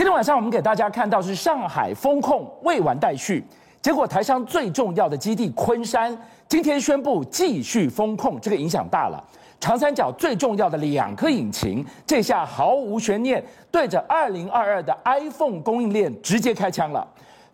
今天晚上我们给大家看到是上海封控未完待续，结果台商最重要的基地昆山今天宣布继续封控，这个影响大了。长三角最重要的两颗引擎，这下毫无悬念，对着二零二二的 iPhone 供应链直接开枪了。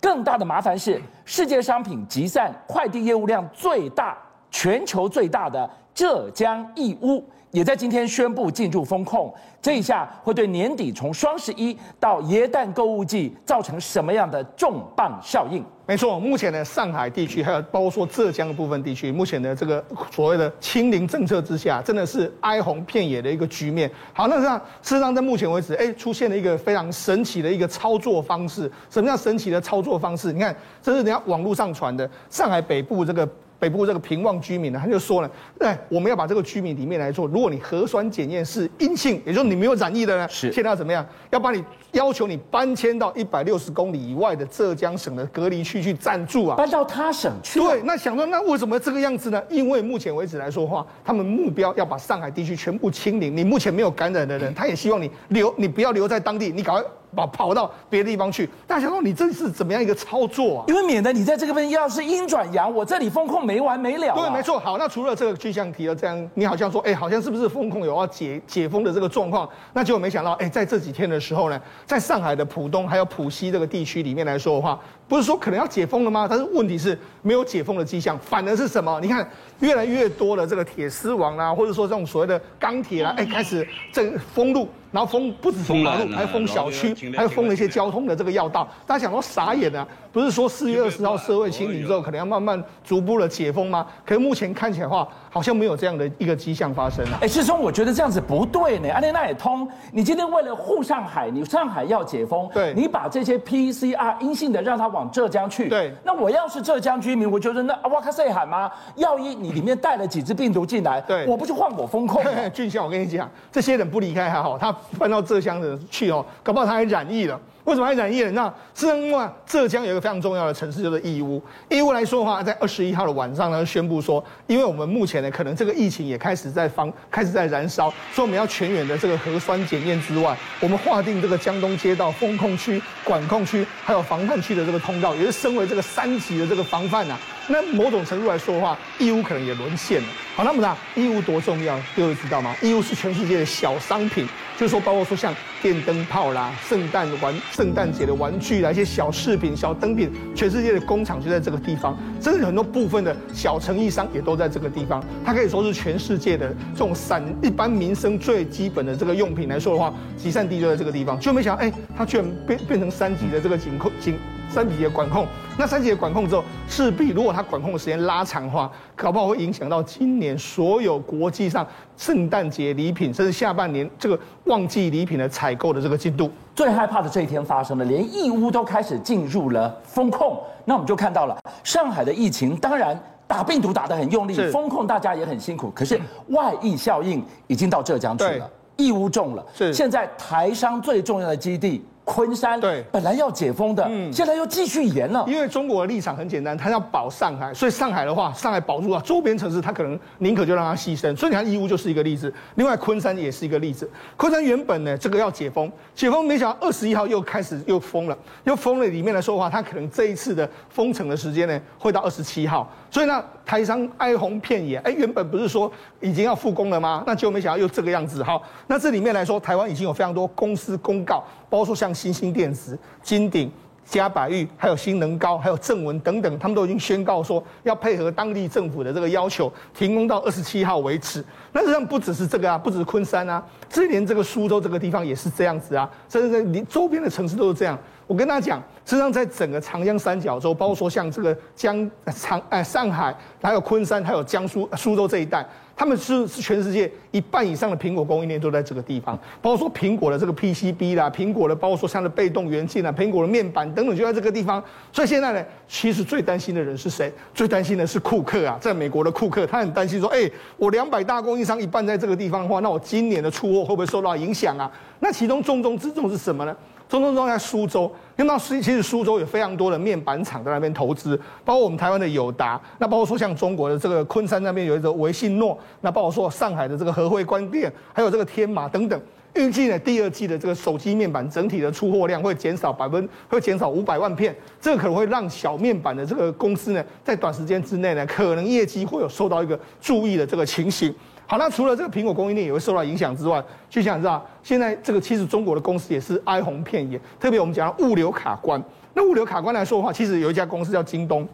更大的麻烦是，世界商品集散快递业务量最大、全球最大的浙江义乌。也在今天宣布进入封控，这一下会对年底从双十一到耶诞购物季造成什么样的重磅效应？没错，目前呢，上海地区还有包括说浙江的部分地区，目前的这个所谓的清零政策之下，真的是哀鸿遍野的一个局面。好，那这样事实上在目前为止，哎，出现了一个非常神奇的一个操作方式。什么叫神奇的操作方式？你看，这是人家网络上传的上海北部这个。北部这个平望居民呢，他就说了，哎，我们要把这个居民里面来做，如果你核酸检验是阴性，也就是你没有染疫的呢，是现在要怎么样？要把你要求你搬迁到一百六十公里以外的浙江省的隔离区去暂住啊，搬到他省去。对，那想说，那为什么这个样子呢？因为目前为止来说的话，他们目标要把上海地区全部清零，你目前没有感染的人，他也希望你留，你不要留在当地，你赶快。跑跑到别的地方去，大家说你这是怎么样一个操作啊？因为免得你在这个边要是阴转阳，我这里风控没完没了。对，没错。好，那除了这个具象提了这样，你好像说，哎，好像是不是风控有要解解封的这个状况？那结果没想到，哎，在这几天的时候呢，在上海的浦东还有浦西这个地区里面来说的话，不是说可能要解封了吗？但是问题是没有解封的迹象，反而是什么？你看越来越多的这个铁丝网啊，或者说这种所谓的钢铁啊，哎，开始这封路。然后封不止封马路，还封小区，还封了一些交通的这个要道。大家想说傻眼啊？不是说四月二十号社会清理之后，可能要慢慢逐步的解封吗？可是目前看起来的话，好像没有这样的一个迹象发生啊。哎，世聪，我觉得这样子不对呢。安内那也通，你今天为了护上海，你上海要解封，对，你把这些 PCR 阴性的让他往浙江去，对。那我要是浙江居民，我觉得那哇卡塞喊吗？要一你里面带了几只病毒进来，对，我不就换我封控？俊孝，我跟你讲，这些人不离开还好，他搬到浙江的去哦，搞不好他还染疫了。为什么还染疫了？那是因为浙江有一个非常重要的城市，叫做义乌。义乌来说的话，在二十一号的晚上呢，宣布说，因为我们目前呢，可能这个疫情也开始在防，开始在燃烧，所以我们要全员的这个核酸检验之外，我们划定这个江东街道封控区、管控区，还有防范区的这个通道，也是升为这个三级的这个防范呐。那某种程度来说的话，义乌可能也沦陷了。好，那么呢，义乌多重要，各位知道吗？义乌是全世界的小商品。就是说，包括说像电灯泡啦、圣诞玩、圣诞节的玩具啦，一些小饰品、小灯品，全世界的工厂就在这个地方，甚至很多部分的小成衣商也都在这个地方。它可以说是全世界的这种散一般民生最基本的这个用品来说的话，集散地就在这个地方。就没想到，哎，它居然变变成三级的这个警控警。三级的管控，那三级的管控之后，势必如果它管控的时间拉长的话，搞不好会影响到今年所有国际上圣诞节礼品，甚至下半年这个旺季礼品的采购的这个进度。最害怕的这一天发生了，连义乌都开始进入了封控。那我们就看到了上海的疫情，当然打病毒打得很用力，封控大家也很辛苦，可是外溢效应已经到浙江去了，义乌中了。是现在台商最重要的基地。昆山对，本来要解封的，嗯，现在又继续延了。因为中国的立场很简单，他要保上海，所以上海的话，上海保住了周边城市，他可能宁可就让他牺牲。所以你看义乌就是一个例子，另外昆山也是一个例子。昆山原本呢，这个要解封，解封没想到二十一号又开始又封了，又封了。里面来说的话，他可能这一次的封城的时间呢，会到二十七号。所以呢，台商哀鸿遍野。哎，原本不是说已经要复工了吗？那结果没想到又这个样子。好，那这里面来说，台湾已经有非常多公司公告，包括说像新兴电子、金鼎、嘉百玉，还有新能高，还有正文等等，他们都已经宣告说要配合当地政府的这个要求，停工到二十七号为止。那实际上不只是这个啊，不只是昆山啊，这连这个苏州这个地方也是这样子啊，甚至在连周边的城市都是这样。我跟大家讲，实际上在整个长江三角洲，包括说像这个江长哎上海，还有昆山，还有江苏苏州这一带，他们是是全世界一半以上的苹果供应链都在这个地方。包括说苹果的这个 PCB 啦，苹果的包括说像的被动元件啦，苹果的面板等等就在这个地方。所以现在呢，其实最担心的人是谁？最担心的是库克啊，在美国的库克，他很担心说，哎，我两百大供应商一半在这个地方的话，那我今年的出货会不会受到影响啊？那其中重中之重是什么呢？中中中在苏州，因为那苏其实苏州有非常多的面板厂在那边投资，包括我们台湾的友达，那包括说像中国的这个昆山那边有一个维信诺，那包括说上海的这个合辉光电，还有这个天马等等。预计呢第二季的这个手机面板整体的出货量会减少百分，会减少五百万片，这个可能会让小面板的这个公司呢，在短时间之内呢，可能业绩会有受到一个注意的这个情形。好，那除了这个苹果供应链也会受到影响之外，就像你知道现在这个其实中国的公司也是哀鸿遍野，特别我们讲物流卡关。那物流卡关来说的话，其实有一家公司叫京东。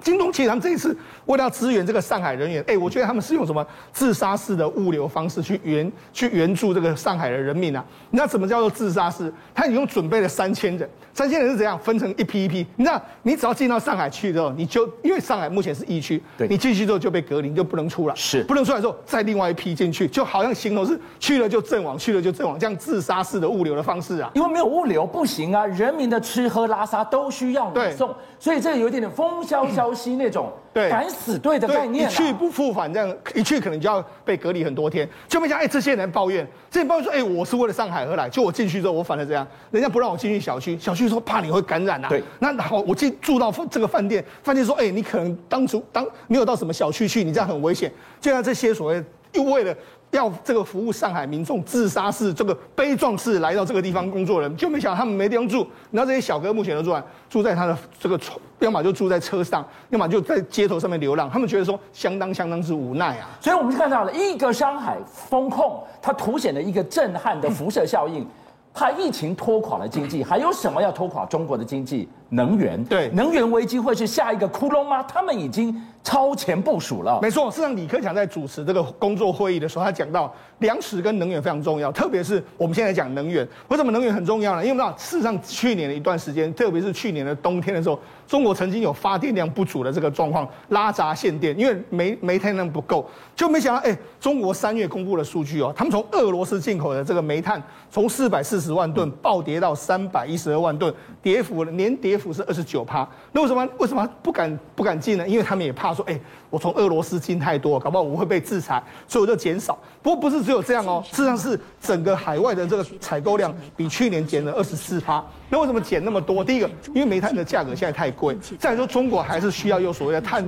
京东其实他们这一次为了要支援这个上海人员，哎，我觉得他们是用什么自杀式的物流方式去援去援助这个上海的人民啊？你知道怎么叫做自杀式？他已经准备了三千人，三千人是怎样分成一批一批？你知道，你只要进到上海去之后，你就因为上海目前是疫区，对，你进去之后就被隔离，就不能出来，是不能出来之后再另外一批进去，就好像形容是去了就阵亡，去了就阵亡，这样自杀式的物流的方式啊。因为没有物流不行啊，人民的吃喝拉撒都需要你送，所以这个有一点点风萧萧兮那种。对，敢死队的概念，啊，一去不复返，这样一去可能就要被隔离很多天。就没想，哎，这些人抱怨，这些人抱怨说，哎，我是为了上海而来，就我进去之后，我反而这样，人家不让我进去小区，小区说怕你会感染啊。对，那好，我进住到这个饭店，饭店说，哎，你可能当初当没有到什么小区去，你这样很危险。就像这些所谓又为了。要这个服务上海民众，自杀式这个悲壮式来到这个地方工作人，就没想到他们没地方住。然后这些小哥目前都住在住在他的这个床，要么就住在车上，要么就在街头上面流浪。他们觉得说相当相当之无奈啊。所以我们就看到了一个上海风控，它凸显了一个震撼的辐射效应。怕疫情拖垮了经济，还有什么要拖垮中国的经济？能源。对，能源危机会是下一个窟窿吗？他们已经超前部署了。没错，事实上李克强在主持这个工作会议的时候，他讲到粮食跟能源非常重要，特别是我们现在讲能源，为什么能源很重要呢？因为我们知道事实上去年的一段时间，特别是去年的冬天的时候，中国曾经有发电量不足的这个状况，拉闸限电，因为煤煤炭量不够，就没想到哎，中国三月公布的数据哦，他们从俄罗斯进口的这个煤炭从四百四十万吨暴跌到三百一十二万吨，跌幅年跌幅是二十九趴。那为什么为什么不敢不敢进呢？因为他们也怕说，哎，我从俄罗斯进太多，搞不好我会被制裁，所以我就减少。不过不是只有这样哦，事实上是整个海外的这个采购量比去年减了二十四趴。那为什么减那么多？第一个，因为煤炭的价格现在太贵；再说，中国还是需要有所谓的碳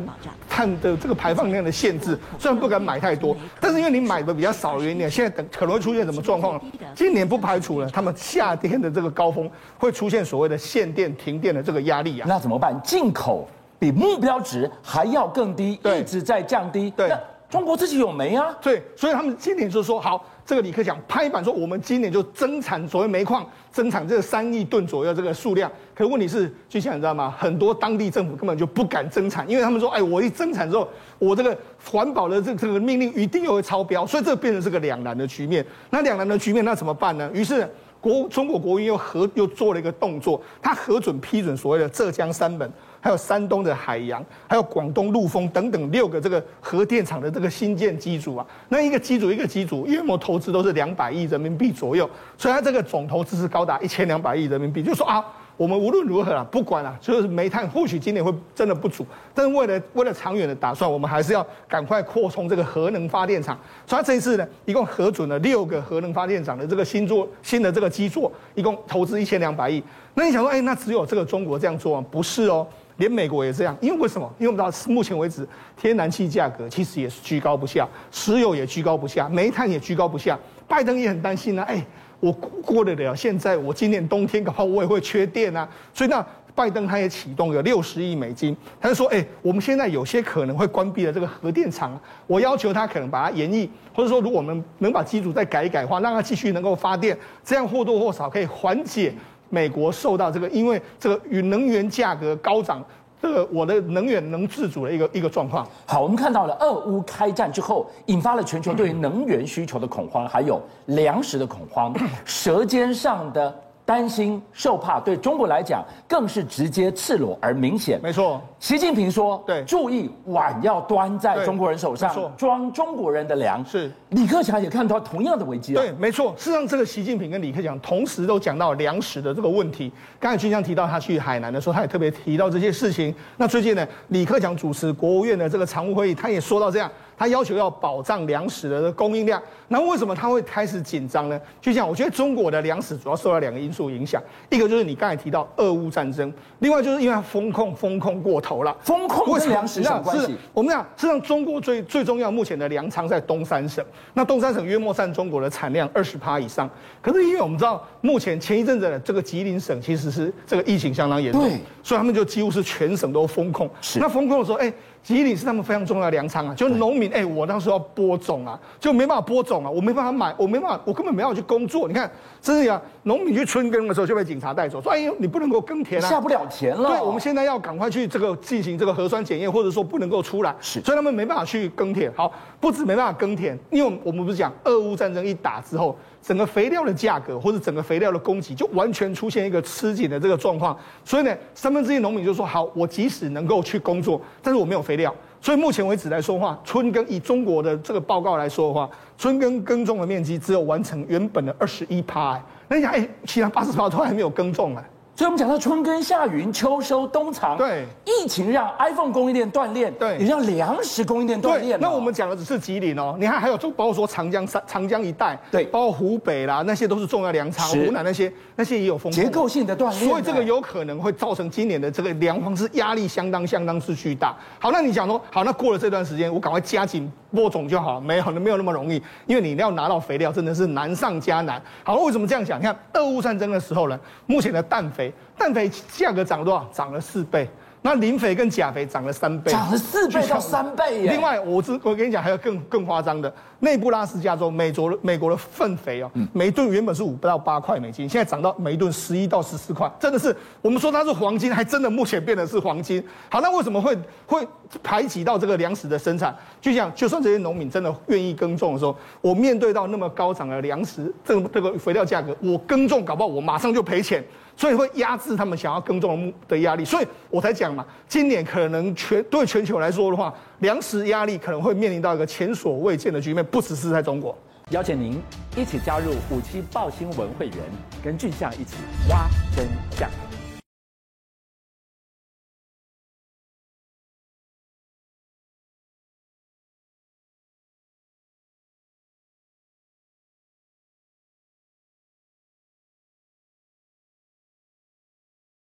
碳的这个排放量的限制，虽然不敢买太多，但是因为你买的比较少的原因，现在等可能会出现什么状况呢？今年不排除了他们夏天的这个高峰会出现所谓的限电、停电的这个压力啊。那怎么办？进口比目标值还要更低，一直在降低。对。中国自己有煤啊，对，所以他们今年就是说好，这个李克强拍板说，我们今年就增产所谓煤矿，增产这个三亿吨左右这个数量。可问题是，就像你知道吗？很多当地政府根本就不敢增产，因为他们说，哎，我一增产之后，我这个环保的这这个命令一定又会超标，所以这变成是个两难的局面。那两难的局面，那怎么办呢？于是国中国国务院又核又做了一个动作，他核准批准所谓的浙江三本。还有山东的海洋，还有广东陆丰等等六个这个核电厂的这个新建机组啊，那一个机组一个机组，约莫投资都是两百亿人民币左右，所以它这个总投资是高达一千两百亿人民币。就说啊，我们无论如何啊，不管啊，就是煤炭或许今年会真的不足，但是为了为了长远的打算，我们还是要赶快扩充这个核能发电厂。所以这一次呢，一共核准了六个核能发电厂的这个新做新的这个基座，一共投资一千两百亿。那你想说，哎，那只有这个中国这样做吗？不是哦。连美国也这样，因为为什么？因为我们知道，目前为止，天然气价格其实也是居高不下，石油也居高不下，煤炭也居高不下。拜登也很担心啊，哎，我过得了，现在我今年冬天搞不好我也会缺电啊。所以那拜登他也启动了六十亿美金，他就说，哎，我们现在有些可能会关闭了这个核电厂，我要求他可能把它延役，或者说如果我们能把机组再改一改的话，让它继续能够发电，这样或多或少可以缓解。美国受到这个，因为这个与能源价格高涨，这个我的能源能自主的一个一个状况。好，我们看到了俄乌开战之后，引发了全球对于能源需求的恐慌，还有粮食的恐慌，舌尖上的。担心受怕，对中国来讲更是直接赤裸而明显。没错，习近平说：“对，注意碗要端在中国人手上，装中国人的粮。”是，李克强也看到同样的危机。对，没错。事实上，这个习近平跟李克强同时都讲到粮食的这个问题。刚才军将提到他去海南的时候，他也特别提到这些事情。那最近呢，李克强主持国务院的这个常务会议，他也说到这样。他要求要保障粮食的供应量。那为什么他会开始紧张呢？就像我觉得中国的粮食主要受到两个因素影响，一个就是你刚才提到俄乌战争，另外就是因为它风控风控过头了。风控跟粮食有关系？我们讲，实际上中国最最重要目前的粮仓在东三省，那东三省约莫占中国的产量二十趴以上。可是因为我们知道，目前前一阵子的这个吉林省其实是这个疫情相当严重，所以他们就几乎是全省都封控。是那封控的时候，哎。吉林是他们非常重要的粮仓啊，就农民哎、欸，我当时要播种啊，就没办法播种啊，我没办法买，我没办法，我根本没办法去工作。你看，真的呀，农民去春耕的时候就被警察带走，说哎呦，你不能够耕田啊，下不了田了。对，我们现在要赶快去这个进行这个核酸检验，或者说不能够出来，是，所以他们没办法去耕田。好，不止没办法耕田，因为我们不是讲俄乌战争一打之后。整个肥料的价格或者整个肥料的供给就完全出现一个吃紧的这个状况，所以呢，三分之一农民就说：好，我即使能够去工作，但是我没有肥料。所以目前为止来说的话，春耕以中国的这个报告来说的话，春耕耕种的面积只有完成原本的二十一趴。那你想，哎，其他八十趴都还没有耕种哎。所以我们讲到春耕夏耘秋收冬藏，对，疫情让 iPhone 供应链断裂，对，也让粮食供应链断裂。那我们讲的只是吉林哦，你看还有就包括说长江三长江一带，对，包括湖北啦，那些都是重要粮仓，湖南那些那些也有风结构性的断裂，所以这个有可能会造成今年的这个粮荒是压力相当相当之巨大。好，那你讲说好，那过了这段时间，我赶快加紧播种就好，没有没有那么容易，因为你要拿到肥料真的是难上加难。好，为什么这样讲？你看俄乌战争的时候呢，目前的氮肥。氮肥价格涨了多少？涨了四倍。那磷肥跟钾肥涨了三倍，涨了四倍到三倍耶。另外，我只我跟你讲，还有更更夸张的，内布拉斯加州美国美国的粪肥哦，每一吨原本是五到八块美金，现在涨到每一吨十一到十四块，真的是我们说它是黄金，还真的目前变得是黄金。好，那为什么会会排挤到这个粮食的生产？就像就算这些农民真的愿意耕种的时候，我面对到那么高涨的粮食这个这个肥料价格，我耕种搞不好我马上就赔钱。所以会压制他们想要耕种的的压力，所以我才讲嘛，今年可能全对全球来说的话，粮食压力可能会面临到一个前所未见的局面，不只是在中国。邀请您一起加入五七报新闻会员，跟俊相一起挖真相。